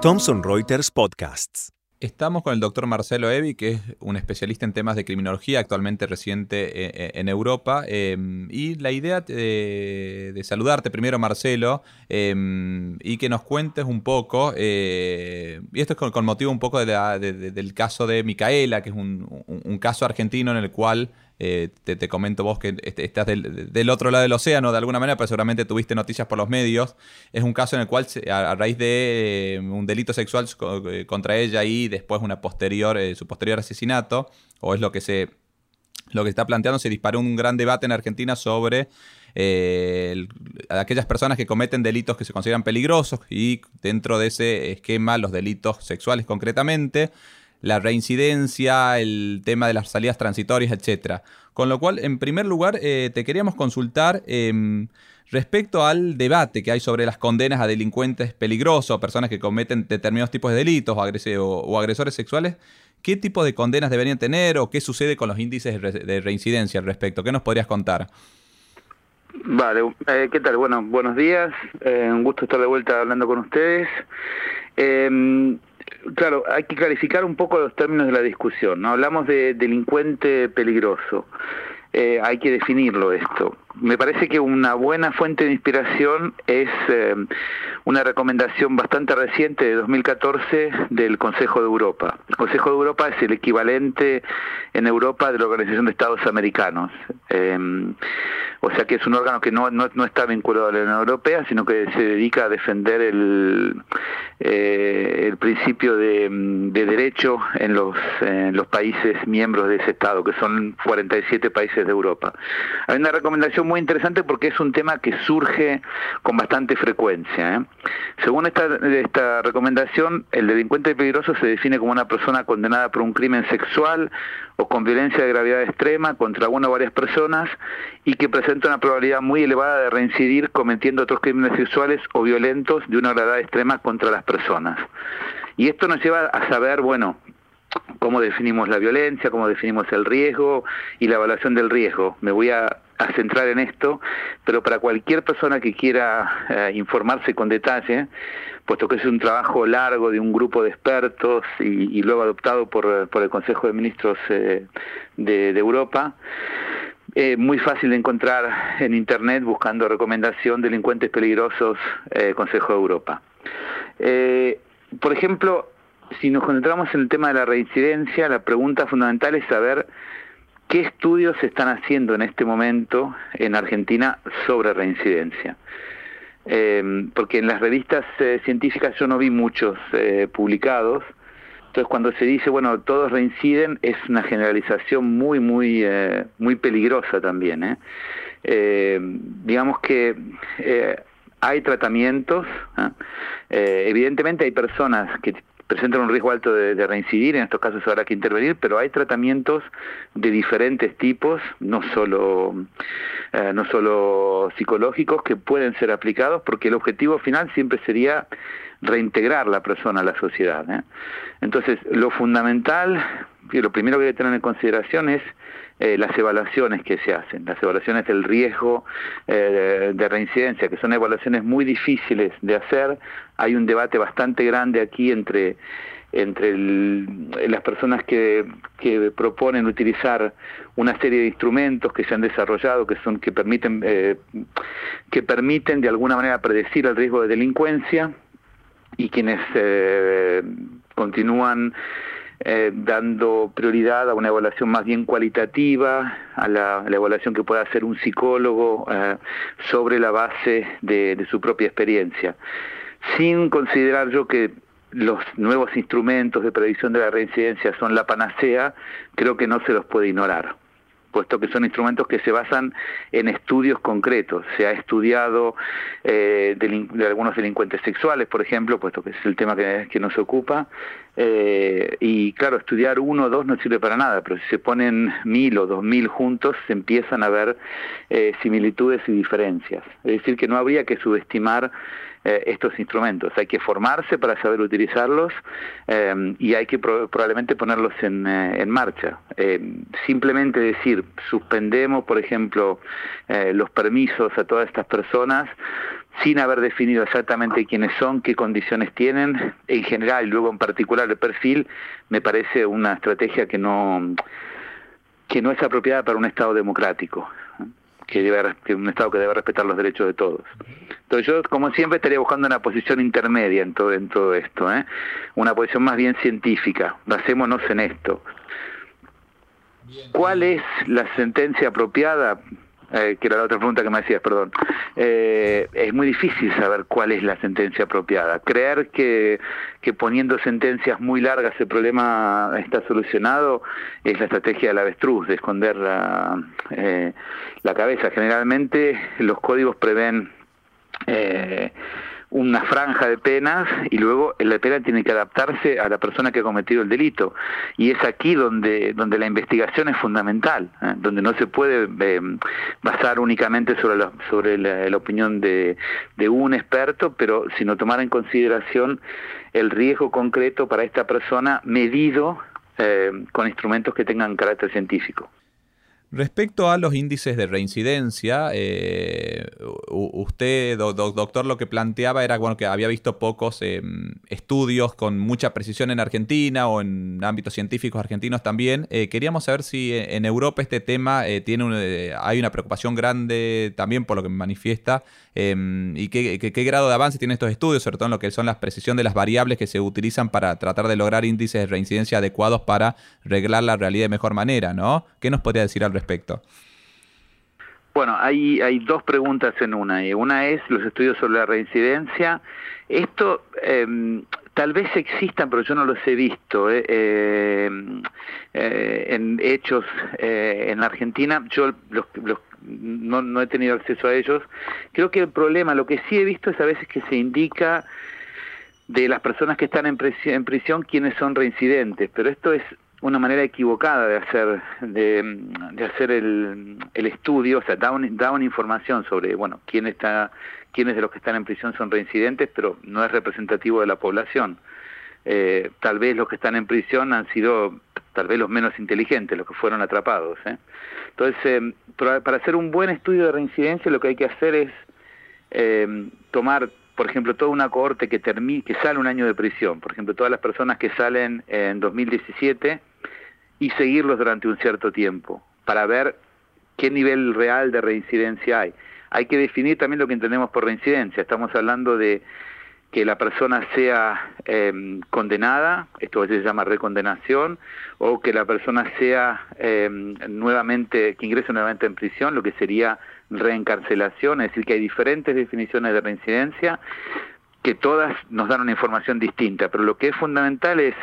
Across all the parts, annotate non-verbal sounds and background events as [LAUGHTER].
Thomson Reuters Podcasts. Estamos con el doctor Marcelo Evi, que es un especialista en temas de criminología, actualmente residente eh, eh, en Europa. Em, y la idea de, saludarte primero, Marcelo, y que nos cuentes un poco, eh, y esto es con, motivo un poco del caso de Micaela, que es un caso argentino en el cual eh, te, comento vos que estás del, otro lado del océano de alguna manera, pero seguramente tuviste noticias por los medios. Es un caso en el cual, a, raíz de eh, un delito sexual eh, contra ella y después una posterior, su posterior asesinato, o es lo que se lo que está planteando, se disparó un gran debate en Argentina sobre aquellas personas que cometen delitos que se consideran peligrosos y dentro de ese esquema los delitos sexuales concretamente la reincidencia, el tema de las salidas transitorias, etcétera. Con lo cual, en primer lugar, eh, te queríamos consultar em, respecto al debate que hay sobre las condenas a delincuentes peligrosos, personas que cometen determinados tipos de delitos o, agresores sexuales. ¿Qué tipo de condenas deberían tener o qué sucede con los índices de reincidencia al respecto? ¿Qué nos podrías contar? Vale, eh, ¿qué tal? Bueno, buenos días. Eh, un gusto estar de vuelta hablando con ustedes. Claro, hay que clarificar un poco los términos de la discusión. ¿no? Hablamos de delincuente peligroso. Eh, hay que definirlo esto. Me parece que una buena fuente de inspiración es eh, una recomendación bastante reciente de 2014 del Consejo de Europa. El Consejo de Europa es el equivalente en Europa de la Organización de Estados Americanos. Eh, o sea que es un órgano que no, no, está vinculado a la Unión Europea, sino que se dedica a defender el, eh, el principio de, derecho en los, en los países miembros de ese Estado, que son 47 países de Europa. Hay una recomendación muy interesante porque es un tema que surge con bastante frecuencia. ¿eh? Según esta, esta recomendación, el delincuente peligroso se define como una persona condenada por un crimen sexual o con violencia de gravedad extrema contra una o varias personas y que presenta una probabilidad muy elevada de reincidir cometiendo otros crímenes sexuales o violentos de una gravedad extrema contra las personas. Y esto nos lleva a saber, bueno, cómo definimos la violencia, cómo definimos el riesgo y la evaluación del riesgo. Me voy a, centrar en esto, pero para cualquier persona que quiera eh, informarse con detalle, puesto que es un trabajo largo de un grupo de expertos y, luego adoptado por, el Consejo de Ministros eh, de, Europa, eh, muy fácil de encontrar en Internet buscando recomendación delincuentes peligrosos eh, Consejo de Europa. por ejemplo, si nos concentramos en el tema de la reincidencia, la pregunta fundamental es saber qué estudios se están haciendo en este momento en Argentina sobre reincidencia. Eh, porque en las revistas eh, científicas yo no vi muchos eh, publicados. Entonces cuando se dice, bueno, todos reinciden, es una generalización muy, muy, eh, muy peligrosa también. digamos que hay tratamientos, evidentemente hay personas que presentan un riesgo alto de, reincidir, en estos casos habrá que intervenir, pero hay tratamientos de diferentes tipos, no solo, eh, no solo psicológicos, que pueden ser aplicados, porque el objetivo final siempre sería reintegrar la persona a la sociedad. ¿eh? Entonces, lo fundamental, y lo primero que hay que tener en consideración es eh, las evaluaciones que se hacen, las evaluaciones del riesgo eh, de, reincidencia, que son evaluaciones muy difíciles de hacer. Hay un debate bastante grande aquí entre entre las personas que, que, proponen utilizar una serie de instrumentos que se han desarrollado que son que permiten eh, que permiten de alguna manera predecir el riesgo de delincuencia y quienes continúan eh, dando prioridad a una evaluación más bien cualitativa, a la, evaluación que pueda hacer un psicólogo eh, sobre la base de, su propia experiencia, sin considerar yo que los nuevos instrumentos de predicción de la reincidencia son la panacea, creo que no se los puede ignorar puesto que son instrumentos que se basan en estudios concretos. Se ha estudiado eh, de, algunos delincuentes sexuales, por ejemplo, puesto que es el tema que, nos ocupa, eh, y claro, estudiar uno o dos no sirve para nada, pero si se ponen mil o dos mil juntos, se empiezan a ver eh, similitudes y diferencias. Es decir, que no habría que subestimar eh, estos instrumentos. Hay que formarse para saber utilizarlos eh, y hay que probablemente ponerlos en, eh, en marcha. simplemente decir, suspendemos, por ejemplo, los permisos a todas estas personas, sin haber definido exactamente quiénes son, qué condiciones tienen, en general y luego en particular el perfil, me parece una estrategia que no, que no es apropiada para un Estado democrático, que, debe, un Estado que debe respetar los derechos de todos. Entonces yo, como siempre, estaría buscando una posición intermedia en todo, en todo esto, ¿eh? una posición más bien científica, basémonos en esto. ¿Cuál es la sentencia apropiada? Eh, que era la otra pregunta que me hacías, perdón. Eh, es muy difícil saber cuál es la sentencia apropiada. Creer que, que poniendo sentencias muy largas el problema está solucionado es la estrategia del avestruz, de esconder la, eh, la cabeza. Generalmente los códigos prevén eh, una franja de penas y luego la pena tiene que adaptarse a la persona que ha cometido el delito. Y es aquí donde, donde la investigación es fundamental, ¿eh? donde no se puede eh, basar únicamente sobre la, sobre la, opinión de, de, un experto, pero sino tomar en consideración el riesgo concreto para esta persona medido eh, con instrumentos que tengan carácter científico. Respecto a los índices de reincidencia, eh, usted, doctor, lo que planteaba era bueno, que había visto pocos em, estudios con mucha precisión en Argentina o en ámbitos científicos argentinos también. Eh, queríamos saber si eh, en Europa este tema tiene hay una preocupación grande también por lo que me manifiesta em, y qué, qué, grado de avance tienen estos estudios, sobre todo en lo que son la precisión de las variables que se utilizan para tratar de lograr índices de reincidencia adecuados para reglar la realidad de mejor manera, ¿no? ¿Qué nos podría decir al respecto? Bueno, hay, hay dos preguntas en una. Y una es los estudios sobre la reincidencia. Esto em, tal vez existan, pero yo no los he visto eh, em, eh, en hechos eh, en Argentina. Yo los, no, no he tenido acceso a ellos. Creo que el problema, lo que sí he visto es a veces que se indica de las personas que están en prisión, en prisión quiénes son reincidentes, pero esto es una manera equivocada de hacer de, hacer el, el, estudio, o sea, da, da, una información sobre, bueno, quién está, quiénes de los que están en prisión son reincidentes, pero no es representativo de la población. Eh, tal vez los que están en prisión han sido tal vez los menos inteligentes, los que fueron atrapados. ¿eh? Entonces, eh, para hacer un buen estudio de reincidencia, lo que hay que hacer es eh, tomar por ejemplo, toda una cohorte que, que sale un año de prisión, por ejemplo, todas las personas que salen en 2017 y seguirlos durante un cierto tiempo para ver qué nivel real de reincidencia hay. Hay que definir también lo que entendemos por reincidencia. Estamos hablando de que la persona sea eh, condenada, esto se llama recondenación, o que la persona sea eh, nuevamente, que ingrese nuevamente en prisión, lo que sería reencarcelación, es decir, que hay diferentes definiciones de reincidencia que todas nos dan una información distinta, pero lo que es fundamental es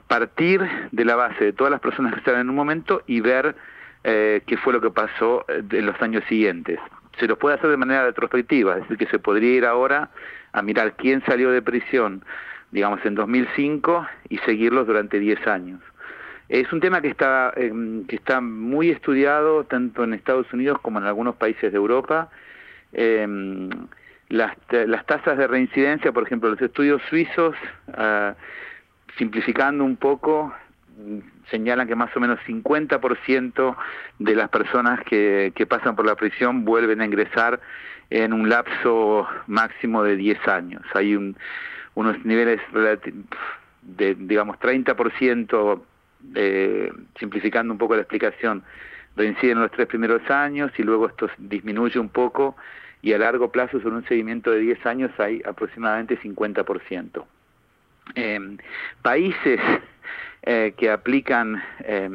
partir de la base de todas las personas que están en un momento y ver eh, qué fue lo que pasó eh, en los años siguientes. Se lo puede hacer de manera retrospectiva, es decir, que se podría ir ahora a mirar quién salió de prisión, digamos, en 2005 y seguirlos durante 10 años. Es un tema que está, em, que está muy estudiado tanto en Estados Unidos como en algunos países de Europa. Eh, las, las tasas de reincidencia, por ejemplo, los estudios suizos, uh, simplificando un poco, señalan que más o menos 50% de las personas que, que pasan por la prisión vuelven a ingresar en un lapso máximo de 10 años. Hay un, unos niveles de, digamos, 30%, eh, simplificando un poco la explicación, reinciden los tres primeros años y luego esto disminuye un poco y a largo plazo, sobre un seguimiento de 10 años, hay aproximadamente 50%. Eh, países [LAUGHS] eh, que aplican eh,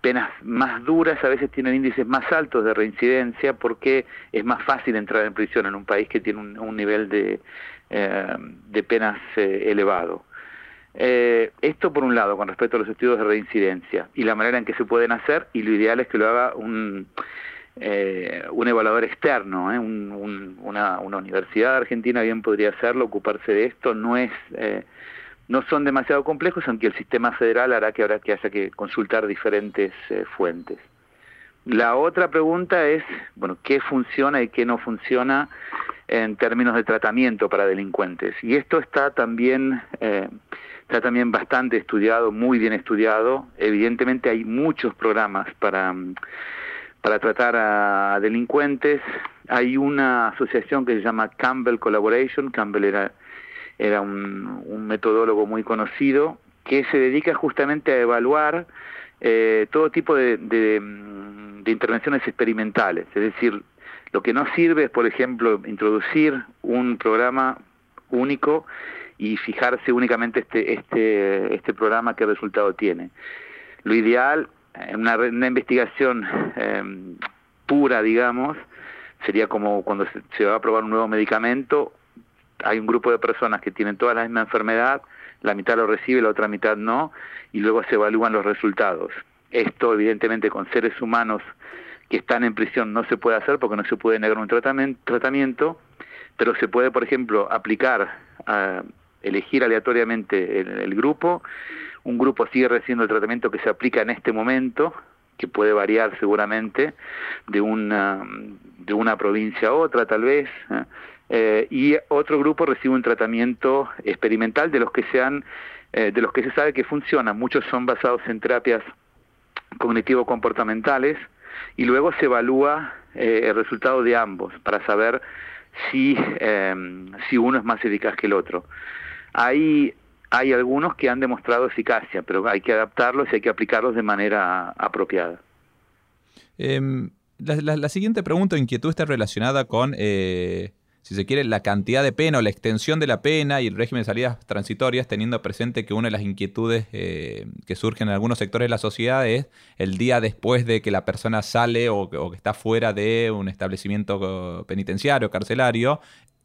penas más duras a veces tienen índices más altos de reincidencia porque es más fácil entrar en prisión en un país que tiene un, nivel de, eh, de penas eh, elevado. Eh, esto por un lado, con respecto a los estudios de reincidencia y la manera en que se pueden hacer, y lo ideal es que lo haga un, eh, un evaluador externo, ¿eh? una, universidad argentina bien podría hacerlo, ocuparse de esto, no es... Eh, no son demasiado complejos, aunque el sistema federal hará que habrá que haya que consultar diferentes eh, fuentes. La otra pregunta es, bueno, ¿qué funciona y qué no funciona en términos de tratamiento para delincuentes? Y esto está también, eh, está también bastante estudiado, muy bien estudiado. Evidentemente hay muchos programas para para tratar a delincuentes. hay una asociación que se llama Campbell Collaboration, Campbell era, era un, metodólogo muy conocido, que se dedica justamente a evaluar eh, todo tipo de, de, de, intervenciones experimentales. Es decir, lo que no sirve es, por ejemplo, introducir un programa único y fijarse únicamente este, este, este programa qué resultado tiene. Lo ideal, en una, una investigación eh, pura, digamos, sería como cuando se, va a probar un nuevo medicamento, hay un grupo de personas que tienen toda la misma enfermedad, la mitad lo recibe, la otra mitad no, y luego se evalúan los resultados. Esto, evidentemente, con seres humanos que están en prisión no se puede hacer porque no se puede negar un tratamiento, pero se puede, por ejemplo, aplicar, a elegir aleatoriamente el, grupo, un grupo sigue recibiendo el tratamiento que se aplica en este momento, que puede variar seguramente de una, de una provincia a otra tal vez, ¿eh? Eh, y otro grupo recibe un tratamiento experimental de los que sean eh, de los que se sabe que funcionan. Muchos son basados en terapias cognitivo-comportamentales y luego se evalúa el resultado de ambos para saber si, si uno es más eficaz que el otro. Hay, hay algunos que han demostrado eficacia, pero hay que adaptarlos y hay que aplicarlos de manera apropiada. Em, la, siguiente pregunta o inquietud está relacionada con, eh, si se quiere, la cantidad de pena o la extensión de la pena y el régimen de salidas transitorias, teniendo presente que una de las inquietudes eh, que surgen en algunos sectores de la sociedad es el día después de que la persona sale o, o que está fuera de un establecimiento penitenciario, carcelario,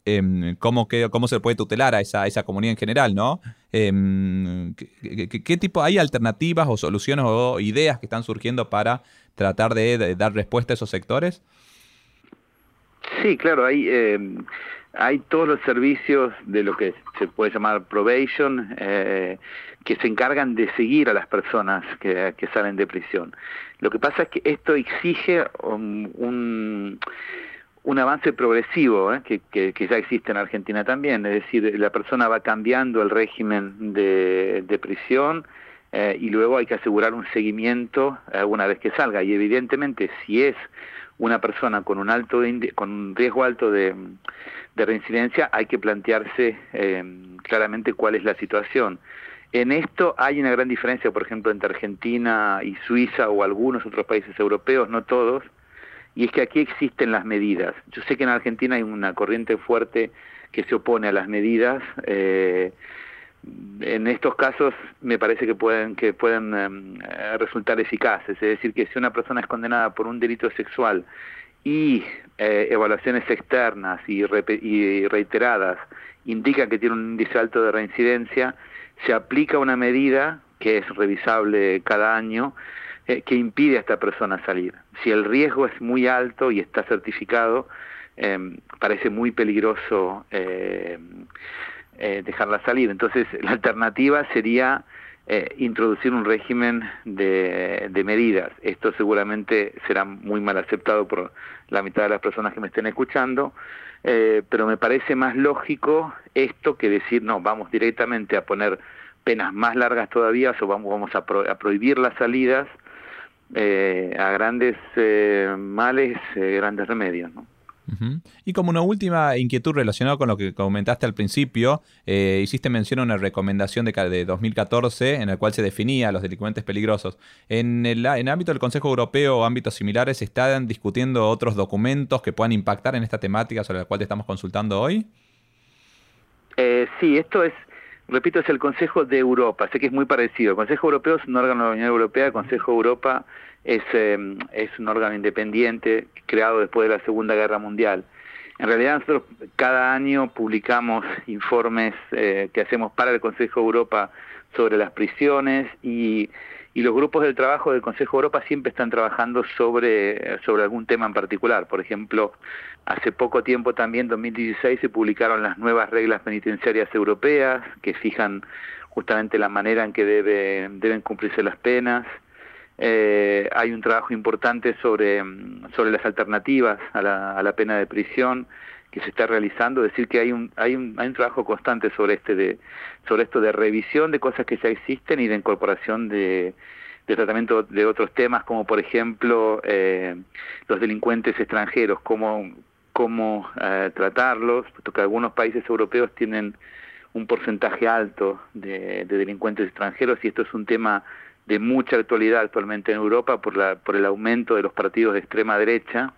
eh, cómo, cómo se puede tutelar a esa, esa comunidad en general, ¿no? Em, ¿qué, tipo, hay alternativas o soluciones o ideas que están surgiendo para tratar de, dar respuesta a esos sectores? Sí, claro, hay, em, hay todos los servicios de lo que se puede llamar probation eh, que se encargan de seguir a las personas que, que, salen de prisión. Lo que pasa es que esto exige un un avance progresivo ¿eh? que, que, ya existe en Argentina también, es decir, la persona va cambiando el régimen de, de prisión eh, y luego hay que asegurar un seguimiento eh, una vez que salga y evidentemente si es una persona con un alto con un riesgo alto de, de reincidencia hay que plantearse claramente cuál es la situación. En esto hay una gran diferencia, por ejemplo, entre Argentina y Suiza o algunos otros países europeos, no todos, y es que aquí existen las medidas. Yo sé que en Argentina hay una corriente fuerte que se opone a las medidas. Eh, en estos casos me parece que pueden que pueden em, resultar eficaces, es decir, que si una persona es condenada por un delito sexual y eh, evaluaciones externas y, y reiteradas indican que tiene un índice alto de reincidencia, se aplica una medida que es revisable cada año eh, que impide a esta persona salir. Si el riesgo es muy alto y está certificado, eh, parece muy peligroso eh, dejarla salir. Entonces, la alternativa sería introducir un régimen de, de, medidas. Esto seguramente será muy mal aceptado por la mitad de las personas que me estén escuchando, pero me parece más lógico esto que decir, no, vamos directamente a poner penas más largas todavía o vamos, vamos a, a prohibir las salidas eh, a grandes eh, males, eh, grandes remedios. ¿no? Y como una última inquietud relacionada con lo que comentaste al principio, hiciste mención a una recomendación de, de 2014 en la cual se definía a los delincuentes peligrosos. En el, en ámbito del Consejo Europeo o ámbitos similares, ¿se están discutiendo otros documentos que puedan impactar en esta temática sobre la cual te estamos consultando hoy? sí, esto es repito, es el Consejo de Europa, sé que es muy parecido. El Consejo Europeo es un órgano de la Unión Europea, el Consejo de Europa es, eh, es un órgano independiente creado después de la Segunda Guerra Mundial. En realidad nosotros cada año publicamos informes eh, que hacemos para el Consejo de Europa sobre las prisiones y, y los grupos del trabajo del Consejo de Europa siempre están trabajando sobre, sobre algún tema en particular. Por ejemplo, hace poco tiempo también, en 2016, se publicaron las nuevas reglas penitenciarias europeas que fijan justamente la manera en que debe, deben cumplirse las penas. Eh, hay un trabajo importante sobre, sobre las alternativas a la, a la pena de prisión que se está realizando, decir que hay un, hay un, hay un trabajo constante sobre este de, sobre esto de revisión de cosas que ya existen y de incorporación de, de tratamiento de otros temas como por ejemplo eh, los delincuentes extranjeros, cómo, cómo eh, tratarlos, puesto que algunos países europeos tienen un porcentaje alto de, delincuentes extranjeros y esto es un tema de mucha actualidad actualmente en Europa por, la, por el aumento de los partidos de extrema derecha,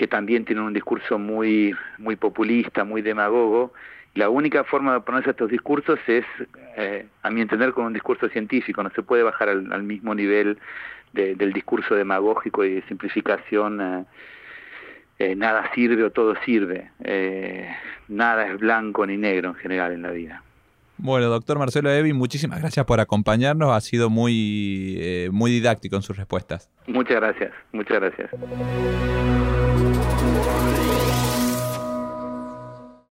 que también tienen un discurso muy, muy populista, muy demagogo. La única forma de oponerse a estos discursos es, eh, a mi entender, con un discurso científico. No se puede bajar al, mismo nivel del discurso demagógico y de simplificación. Eh, eh, nada sirve o todo sirve. nada es blanco ni negro en general en la vida. Bueno, doctor Marcelo Evi, muchísimas gracias por acompañarnos. Ha sido muy, muy didáctico en sus respuestas. Muchas gracias, muchas gracias.